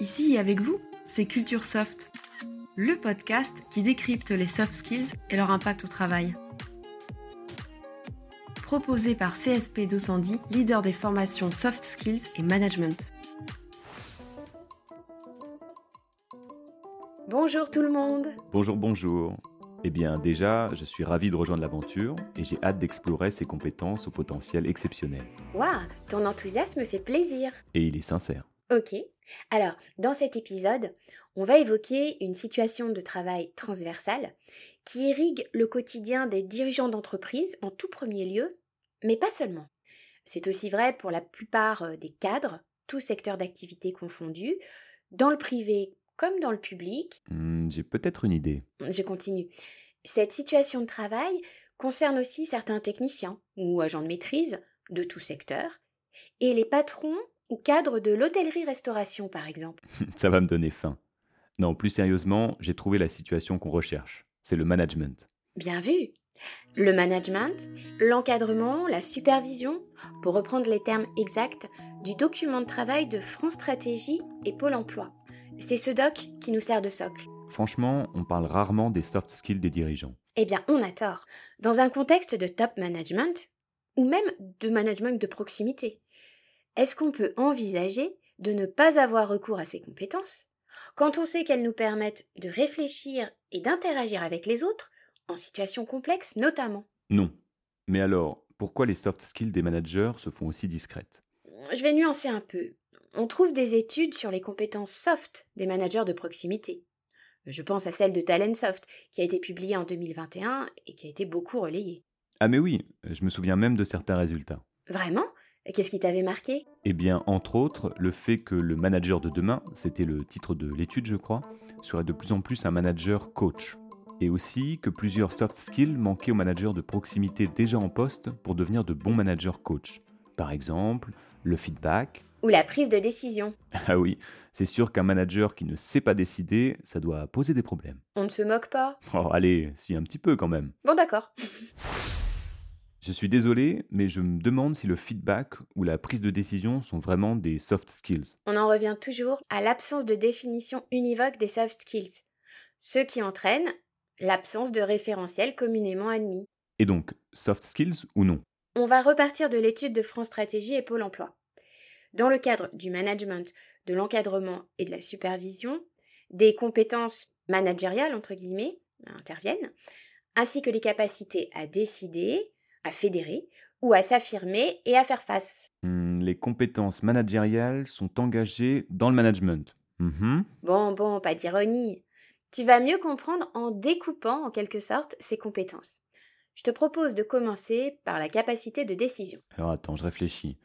Ici avec vous, c'est Culture Soft, le podcast qui décrypte les soft skills et leur impact au travail. Proposé par CSP 210, leader des formations soft skills et management. Bonjour tout le monde Bonjour, bonjour. Eh bien déjà, je suis ravi de rejoindre l'aventure et j'ai hâte d'explorer ces compétences au potentiel exceptionnel. Waouh, ton enthousiasme fait plaisir Et il est sincère. Ok. Alors, dans cet épisode, on va évoquer une situation de travail transversale qui irrigue le quotidien des dirigeants d'entreprise en tout premier lieu, mais pas seulement. C'est aussi vrai pour la plupart euh, des cadres, tous secteurs d'activité confondus, dans le privé comme dans le public. Hmm, j'ai peut-être une idée. Je continue. Cette situation de travail concerne aussi certains techniciens ou agents de maîtrise de tout secteur, et les patrons ou cadres de l'hôtellerie-restauration par exemple. Ça va me donner faim. Non, plus sérieusement, j'ai trouvé la situation qu'on recherche. C'est le management. Bien vu. Le management, l'encadrement, la supervision, pour reprendre les termes exacts du document de travail de France Stratégie et Pôle Emploi. C'est ce doc qui nous sert de socle. Franchement, on parle rarement des soft skills des dirigeants. Eh bien, on a tort. Dans un contexte de top management, ou même de management de proximité, est-ce qu'on peut envisager de ne pas avoir recours à ces compétences quand on sait qu'elles nous permettent de réfléchir et d'interagir avec les autres, en situations complexes notamment? Non. Mais alors, pourquoi les soft skills des managers se font aussi discrètes? Je vais nuancer un peu. On trouve des études sur les compétences soft des managers de proximité. Je pense à celle de Talentsoft, qui a été publiée en 2021 et qui a été beaucoup relayée. Ah mais oui, je me souviens même de certains résultats. Vraiment? Qu'est-ce qui t'avait marqué? Eh bien, entre autres, le fait que le manager de demain, c'était le titre de l'étude je crois, serait de plus en plus un manager coach. Et aussi que plusieurs soft skills manquaient aux managers de proximité déjà en poste pour devenir de bons managers coach. Par exemple, le feedback. Ou la prise de décision. Ah oui, c'est sûr qu'un manager qui ne sait pas décider, ça doit poser des problèmes. On ne se moque pas Oh allez, si un petit peu quand même. Bon d'accord. Je suis désolé, mais je me demande si le feedback ou la prise de décision sont vraiment des soft skills. On en revient toujours à l'absence de définition univoque des soft skills, ce qui entraîne l'absence de référentiel communément admis. Et donc, soft skills ou non? On va repartir de l'étude de France Stratégie et Pôle Emploi. Dans le cadre du management, de l'encadrement et de la supervision, des compétences managériales, entre guillemets, interviennent, ainsi que les capacités à décider, à fédérer ou à s'affirmer et à faire face. Hmm, Les compétences managériales sont engagées dans le management. Mhm. Bon, bon, pas d'ironie. Tu vas mieux comprendre en découpant en quelque sorte ces compétences. Je te propose de commencer par la capacité de décision. Alors attends, je réfléchis.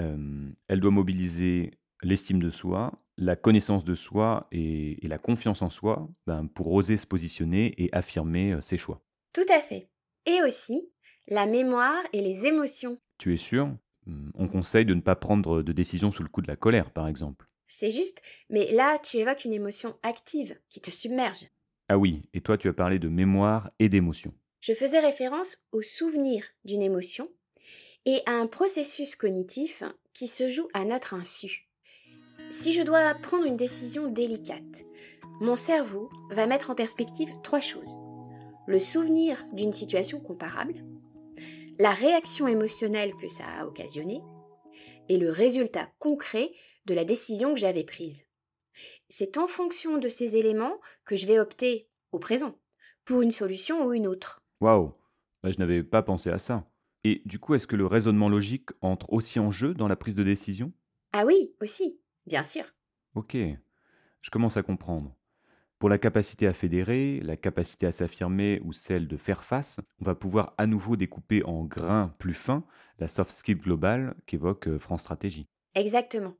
Euh, elle doit mobiliser l'estime de soi, la connaissance de soi et, et la confiance en soi ben, pour oser se positionner et affirmer ses choix. Tout à fait. Et aussi la mémoire et les émotions. Tu es sûr? Hmm, On conseille de ne pas prendre de décision sous le coup de la colère, par exemple. C'est juste, mais là tu évoques une émotion active qui te submerge. Ah oui, et toi tu as parlé de mémoire et d'émotion. Je faisais référence au souvenir d'une émotion et à un processus cognitif qui se joue à notre insu. Si je dois prendre une décision délicate, mon cerveau va mettre en perspective trois choses. Le souvenir d'une situation comparable, la réaction émotionnelle que ça a occasionné et le résultat concret de la décision que j'avais prise. C'est en fonction de ces éléments que je vais opter au présent pour une solution ou une autre. Waouh Bah, Je n'avais pas pensé à ça. Et du coup, est-ce que le raisonnement logique entre aussi en jeu dans la prise de décision? Ah oui, aussi, bien sûr. Ok, je commence à comprendre. Pour la capacité à fédérer, la capacité à s'affirmer ou celle de faire face, on va pouvoir à nouveau découper en grains plus fins la soft skill globale qu'évoque euh, France Stratégie. Exactement.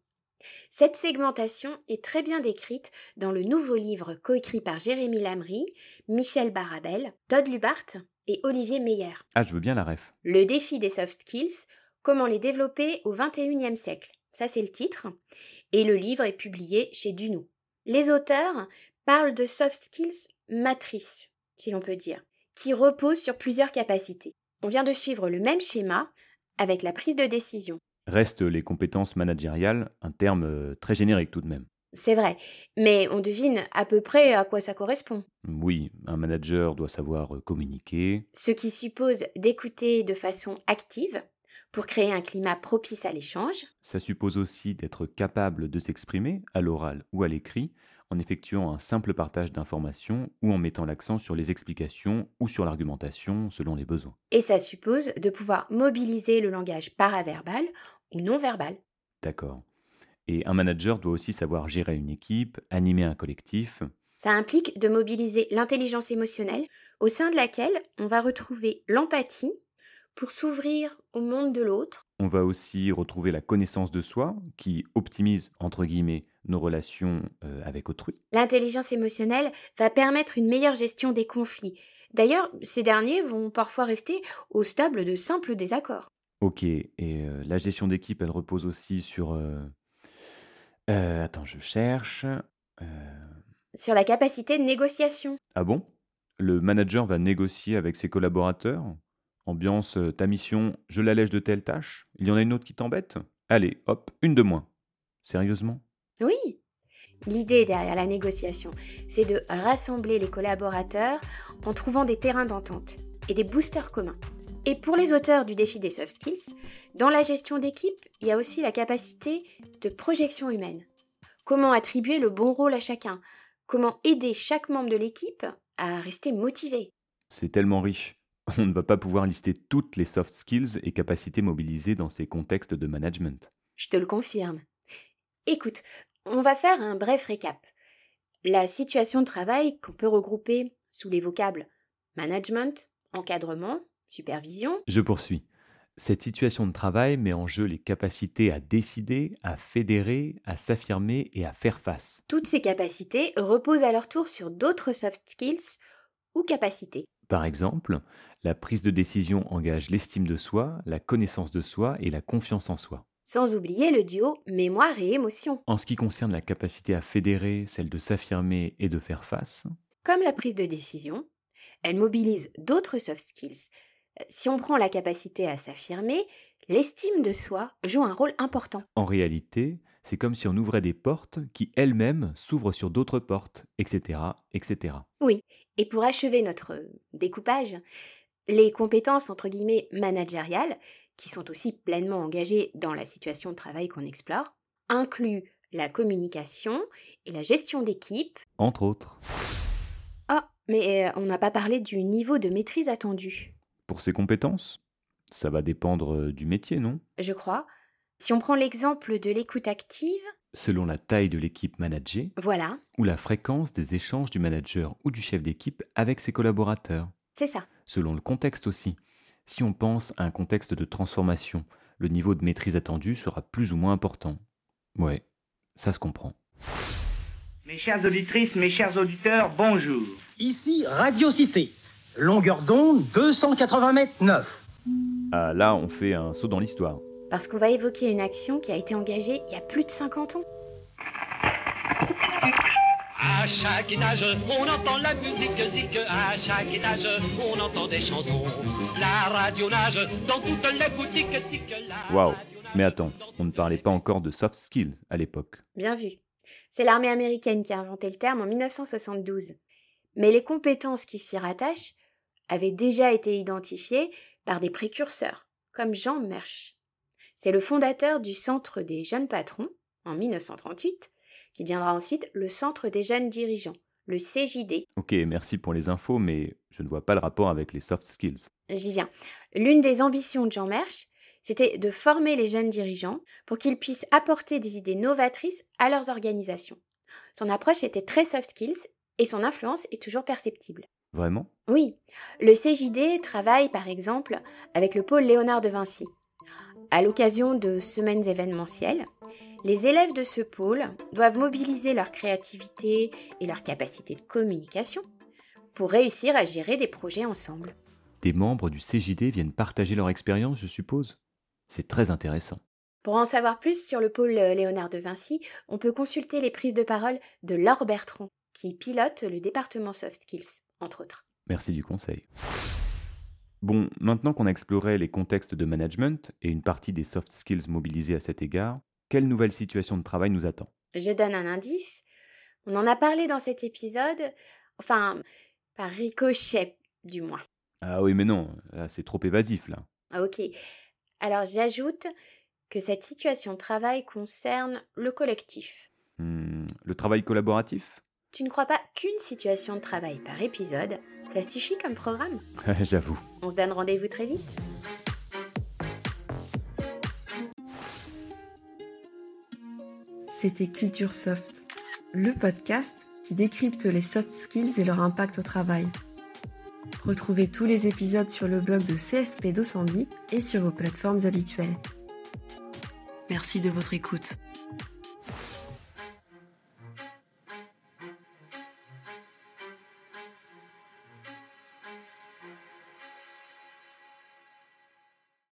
Cette segmentation est très bien décrite dans le nouveau livre coécrit par Jérémy Lamry, Michel Barabel, Todd Lubart et Olivier Meyer. Ah, je veux bien la ref. Le défi des soft skills, comment les développer au XXIe siècle. Ça, c'est le titre. Et le livre est publié chez Duno. Les auteurs parlent de soft skills matrices, si l'on peut dire, qui reposent sur plusieurs capacités. On vient de suivre le même schéma avec la prise de décision. Restent les compétences managériales, un terme euh, très générique tout de même. C'est vrai, mais on devine à peu près à quoi ça correspond. Oui, un manager doit savoir euh, communiquer. Ce qui suppose d'écouter de façon active pour créer un climat propice à l'échange. Ça suppose aussi d'être capable de s'exprimer à l'oral ou à l'écrit en effectuant un simple partage d'informations ou en mettant l'accent sur les explications ou sur l'argumentation selon les besoins. Et ça suppose de pouvoir mobiliser le langage paraverbal ou non verbal. D'accord. Et un manager doit aussi savoir gérer une équipe, animer un collectif. Ça implique de mobiliser l'intelligence émotionnelle au sein de laquelle on va retrouver l'empathie pour s'ouvrir au monde de l'autre. On va aussi retrouver la connaissance de soi qui optimise, entre guillemets, nos relations euh, avec autrui. L'intelligence émotionnelle va permettre une meilleure gestion des conflits. D'ailleurs, ces derniers vont parfois rester au stable de simples désaccords. Ok, et euh, la gestion d'équipe, elle repose aussi sur... euh, attends, je cherche. Sur la capacité de négociation. Ah bon? Le manager va négocier avec ses collaborateurs? Ambiance, ta mission, je l'allège de telle tâche? Il y en a une autre qui t'embête? Allez, hop, une de moins. Sérieusement? Oui. L'idée derrière la négociation, c'est de rassembler les collaborateurs en trouvant des terrains d'entente et des boosters communs. Et pour les auteurs du défi des soft skills, dans la gestion d'équipe, il y a aussi la capacité de projection humaine. Comment attribuer le bon rôle à chacun? Comment aider chaque membre de l'équipe à rester motivé? C'est tellement riche. On ne va pas pouvoir lister toutes les soft skills et capacités mobilisées dans ces contextes de management. Je te le confirme. Écoute, on va faire un bref récap. La situation de travail qu'on peut regrouper sous les vocables management, encadrement, supervision. Je poursuis. Cette situation de travail met en jeu les capacités à décider, à fédérer, à s'affirmer et à faire face. Toutes ces capacités reposent à leur tour sur d'autres soft skills ou capacités. Par exemple, la prise de décision engage l'estime de soi, la connaissance de soi et la confiance en soi. Sans oublier le duo mémoire et émotion. En ce qui concerne la capacité à fédérer, celle de s'affirmer et de faire face, Comme la prise de décision, elle mobilise d'autres soft skills. Si on prend la capacité à s'affirmer, l'estime de soi joue un rôle important. en réalité, c'est comme si on ouvrait des portes qui elles-mêmes s'ouvrent sur d'autres portes, etc., etc. Oui, et pour achever notre découpage, les compétences entre guillemets managériales, qui sont aussi pleinement engagées dans la situation de travail qu'on explore, incluent la communication et la gestion d'équipe. Entre autres. Ah, mais euh, on n'a pas parlé du niveau de maîtrise attendu, Pour ces compétences, ça va dépendre euh, du métier, non? Je crois. Si on prend l'exemple de l'écoute active, Selon la taille de l'équipe managée voilà, ou la fréquence des échanges du manager ou du chef d'équipe avec ses collaborateurs. c'est ça. Selon le contexte aussi. Si on pense à un contexte de transformation, le niveau de maîtrise attendu sera plus ou moins important. Ouais, ça se comprend. Mes chères auditrices, mes chers auditeurs, bonjour. Ici Radio Cité. Longueur d'onde 280 mètres 9. Ah là, on fait un saut dans l'histoire. Parce qu'on va évoquer une action qui a été engagée il y a plus de 50 ans. À chaque étage, on entend la musique zik. À chaque étage, on entend des chansons. La radio nage dans toutes les boutiques tic. La Waouh nage Mais attends, on ne parlait pas encore de soft skills à l'époque. Bien vu. C'est l'armée américaine qui a inventé le terme en 1972. Mais les compétences qui s'y rattachent avaient déjà été identifiées par des précurseurs, comme Jean Mersch. C'est le fondateur du Centre des jeunes patrons, en 1938, qui deviendra ensuite le Centre des jeunes dirigeants, le CJD. Ok, merci pour les infos, mais je ne vois pas le rapport avec les soft skills. J'y viens. L'une des ambitions de Jean Mersch, c'était de former les jeunes dirigeants pour qu'ils puissent apporter des idées novatrices à leurs organisations. Son approche était très soft skills et son influence est toujours perceptible. Vraiment? Oui, le CJD travaille par exemple avec le pôle Léonard de Vinci. À l'occasion de semaines événementielles, les élèves de ce pôle doivent mobiliser leur créativité et leur capacité de communication pour réussir à gérer des projets ensemble. Des membres du CJD viennent partager leur expérience, je suppose? C'est très intéressant. Pour en savoir plus sur le pôle euh, Léonard de Vinci, on peut consulter les prises de parole de Laure Bertrand, qui pilote le département Soft Skills, entre autres. Merci du conseil. Bon, maintenant qu'on a exploré les contextes de management et une partie des soft skills mobilisés à cet égard, quelle nouvelle situation de travail nous attend? Je donne un indice. On en a parlé dans cet épisode, enfin, par ricochet du moins. Ah oui, mais non, c'est trop évasif, là. Ah, ok. Alors j'ajoute que cette situation de travail concerne le collectif. Hmm, le travail collaboratif? Tu ne crois pas qu'une situation de travail par épisode, ça suffit comme programme? J'avoue. On se donne rendez-vous très vite C'était Culture Soft, le podcast qui décrypte les soft skills et leur impact au travail. Retrouvez tous les épisodes sur le blog de CSP 210 et sur vos plateformes habituelles. Merci de votre écoute.